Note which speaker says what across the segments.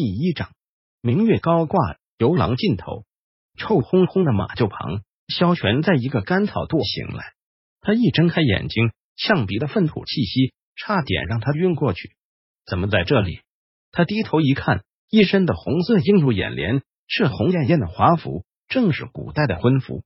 Speaker 1: 第一章，明月高挂，游廊尽头，臭烘烘的马厩旁，萧玄在一个干草垛醒来。他一睁开眼睛，呛鼻的粪土气息差点让他晕过去。怎么在这里？他低头一看，一身的红色映入眼帘，是红艳艳的华服，正是古代的婚服。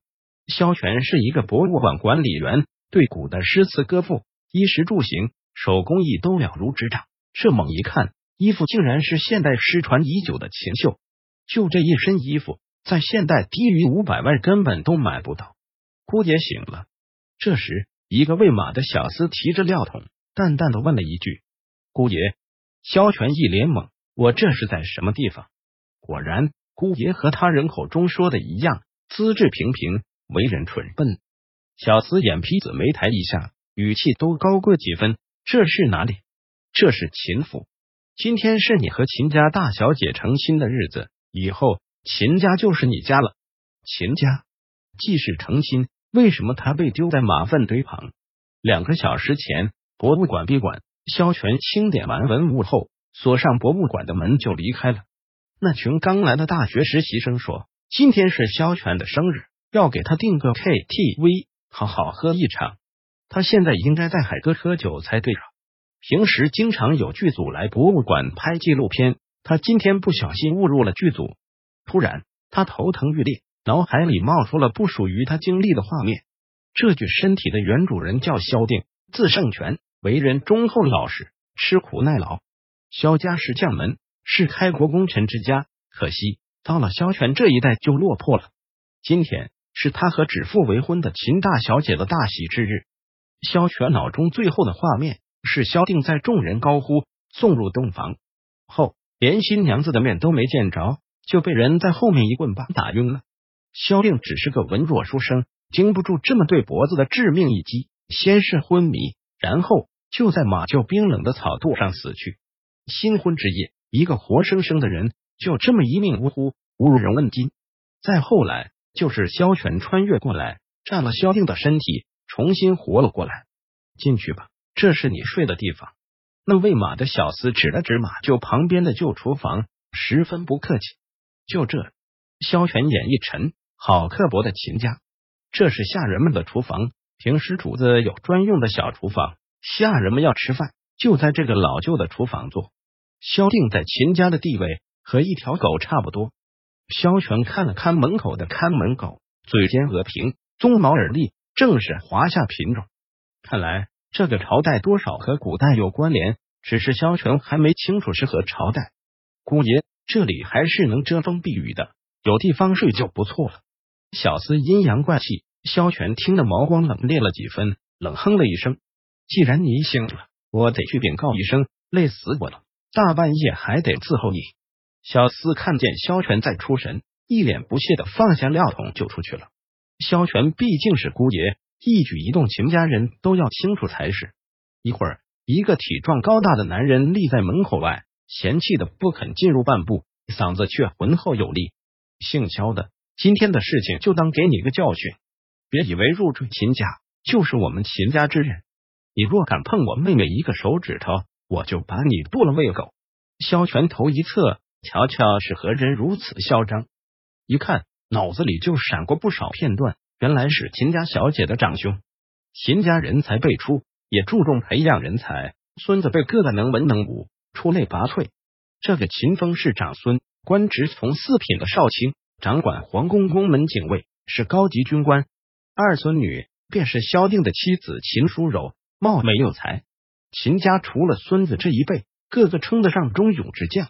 Speaker 1: 萧玄是一个博物馆管理员，对古代诗词歌赋、衣食住行、手工艺都了如指掌。这猛一看。衣服竟然是现代失传已久的秦绣，就这一身衣服，在现代低于五百万根本都买不到。姑爷醒了。这时，一个喂马的小厮提着料桶，淡淡的问了一句：“姑爷。”萧全一脸懵：“我这是在什么地方？”果然，姑爷和他人口中说的一样，资质平平，为人蠢笨。小厮眼皮子没抬一下，语气都高过几分：“这是哪里？这是秦府。”今天是你和秦家大小姐成亲的日子，以后秦家就是你家了。秦家既是成亲，为什么他被丢在马粪堆旁？两个小时前，博物馆闭馆，萧全清点完文物后，锁上博物馆的门就离开了。那群刚来的大学实习生说，今天是萧全的生日，要给他订个 KTV，好好喝一场。他现在应该在海哥喝酒才对。平时经常有剧组来博物馆拍纪录片，他今天不小心误入了剧组。突然，他头疼欲裂，脑海里冒出了不属于他经历的画面。这具身体的原主人叫萧定，字圣权，为人忠厚老实，吃苦耐劳。萧家是将门，是开国功臣之家，可惜到了萧权这一代就落魄了。今天是他和指腹为婚的秦大小姐的大喜之日。萧权脑中最后的画面。是萧定在众人高呼送入洞房后，连新娘子的面都没见着，就被人在后面一棍把打晕了。萧定只是个文弱书生，经不住这么对脖子的致命一击，先是昏迷，然后就在马厩冰冷的草垛上死去。新婚之夜，一个活生生的人就这么一命呜呼，无人问津。再后来，就是萧全穿越过来，占了萧定的身体，重新活了过来。进去吧。这是你睡的地方。那喂马的小厮指了指马厩旁边的旧厨房，十分不客气。就这，萧玄眼一沉，好刻薄的秦家。这是下人们的厨房，平时主子有专用的小厨房，下人们要吃饭就在这个老旧的厨房做。萧定在秦家的地位和一条狗差不多。萧玄看了看门口的看门狗，嘴尖额平，鬃毛耳立，正是华夏品种。看来。这个朝代多少和古代有关联，只是萧全还没清楚是何朝代。姑爷，这里还是能遮风避雨的，有地方睡就不错了。小厮阴阳怪气，萧全听得毛光冷冽了几分，冷哼了一声：“既然你醒了，我得去禀告一声，累死我了，大半夜还得伺候你。”小厮看见萧全在出神，一脸不屑的放下料桶就出去了。萧全毕竟是姑爷。一举一动，秦家人都要清楚才是。一会儿，一个体壮高大的男人立在门口外，嫌弃的不肯进入半步，嗓子却浑厚有力。姓肖的，今天的事情就当给你个教训，别以为入赘秦家就是我们秦家之人。你若敢碰我妹妹一个手指头，我就把你剁了喂狗。萧全头一侧，瞧瞧是何人如此嚣张，一看脑子里就闪过不少片段。原来是秦家小姐的长兄，秦家人才辈出，也注重培养人才。孙子辈个个能文能武，出类拔萃。这个秦风是长孙，官职从四品的少卿，掌管皇宫宫门警卫，是高级军官。二孙女便是萧定的妻子秦淑柔，貌美有才。秦家除了孙子这一辈，个个称得上忠勇之将。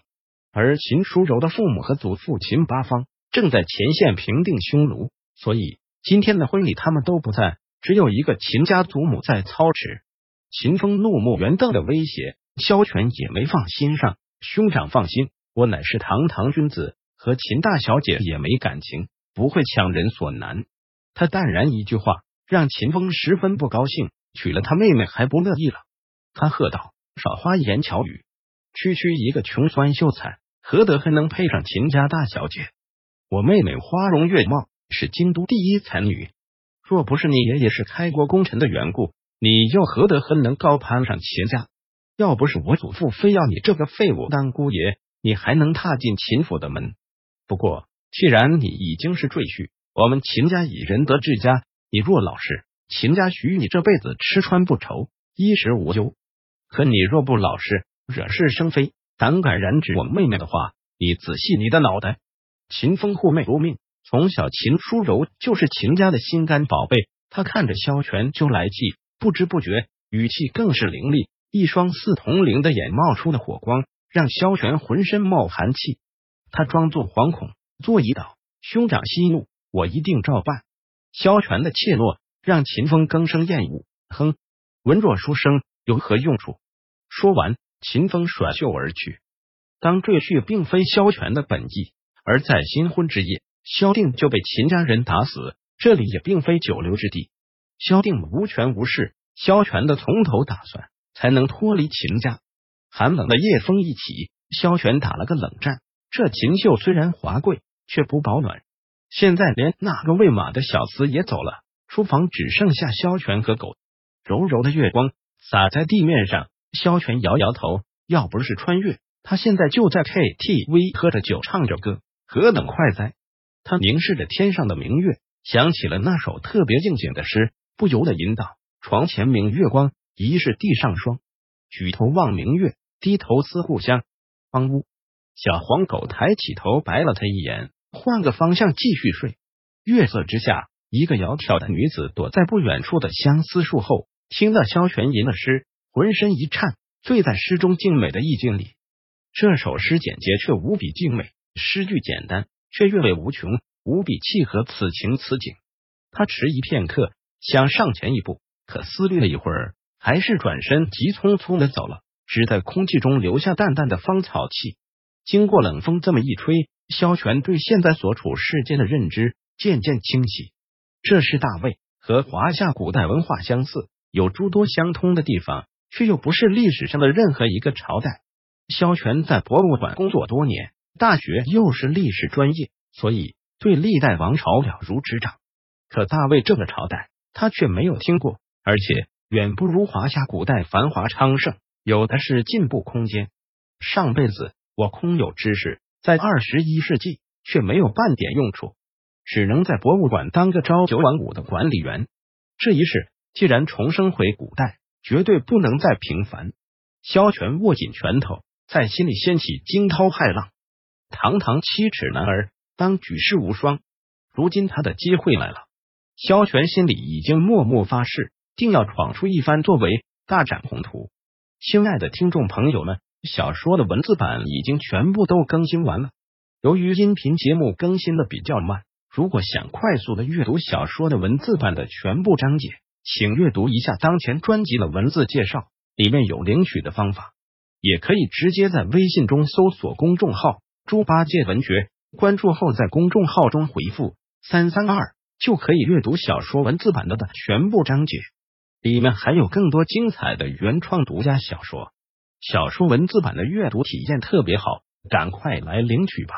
Speaker 1: 而秦淑柔的父母和祖父秦八方正在前线平定匈奴，所以。今天的婚礼，他们都不在，只有一个秦家祖母在操持。秦风怒目圆瞪的威胁，萧全也没放心上。兄长放心，我乃是堂堂君子，和秦大小姐也没感情，不会强人所难。他淡然一句话，让秦风十分不高兴。娶了他妹妹还不乐意了？他喝道：“少花言巧语，区区一个穷酸秀才，何德还能配上秦家大小姐？我妹妹花容月貌。”是京都第一才女，若不是你爷爷是开国功臣的缘故，你又何德何能高攀上秦家？要不是我祖父非要你这个废物当姑爷，你还能踏进秦府的门。不过，既然你已经是赘婿，我们秦家以仁德治家，你若老实，秦家许你这辈子吃穿不愁，衣食无忧。可你若不老实，惹是生非，胆敢染指我妹妹的话，你仔细你的脑袋！秦风护妹如命，从小秦淑柔就是秦家的心肝宝贝。他看着萧全就来气，不知不觉语气更是凌厉，一双似铜铃的眼冒出的火光，让萧全浑身冒寒气。他装作惶恐，作揖道：“兄长息怒，我一定照办。”萧全的怯懦让秦风更生厌恶。哼，文弱书生有何用处？说完，秦风甩袖而去。当赘婿并非萧全的本意，而在新婚之夜，萧定就被秦家人打死。这里也并非久留之地，萧定无权无势，萧全的从头打算，才能脱离秦家。寒冷的夜风一起，萧全打了个冷战。这秦秀虽然华贵，却不保暖。现在连那个喂马的小厮也走了，书房只剩下萧全和狗。柔柔的月光洒在地面上，萧全摇摇头。要不是穿越，他现在就在 KTV 喝着酒，唱着歌，何等快哉！他凝视着天上的明月。想起了那首特别应景的诗，不由得吟道：“床前明月光，疑是地上霜。举头望明月，低头思故乡。”方屋小黄狗抬起头，白了他一眼，换个方向继续睡。月色之下，一个窈窕的女子躲在不远处的相思树后，听到萧玄吟的诗，浑身一颤，醉在诗中静美的意境里。这首诗简洁却无比静美，诗句简单却韵味无穷。无比契合此情此景，他迟疑片刻，想上前一步，可思虑了一会儿，还是转身急匆匆的走了，只在空气中留下淡淡的芳草气。经过冷风这么一吹，萧全对现在所处世间的认知渐渐清晰。这是大魏，和华夏古代文化相似，有诸多相通的地方，却又不是历史上的任何一个朝代。萧全在博物馆工作多年，大学又是历史专业，所以。对历代王朝了如指掌，可大魏这个朝代他却没有听过，而且远不如华夏古代繁华昌盛，有的是进步空间。上辈子我空有知识，在二十一世纪却没有半点用处，只能在博物馆当个朝九晚五的管理员。这一世既然重生回古代，绝对不能再平凡。萧全握紧拳头，在心里掀起惊涛骇浪。堂堂七尺男儿。当举世无双，如今他的机会来了。萧全心里已经默默发誓，定要闯出一番作为，大展宏图。亲爱的听众朋友们，小说的文字版已经全部都更新完了。由于音频节目更新的比较慢，如果想快速的阅读小说的文字版的全部章节，请阅读一下当前专辑的文字介绍，里面有领取的方法。也可以直接在微信中搜索公众号“猪八戒文学”。关注后，在公众号中回复“三三二”，就可以阅读小说文字版的的全部章节，里面还有更多精彩的原创独家小说。小说文字版的阅读体验特别好，赶快来领取吧！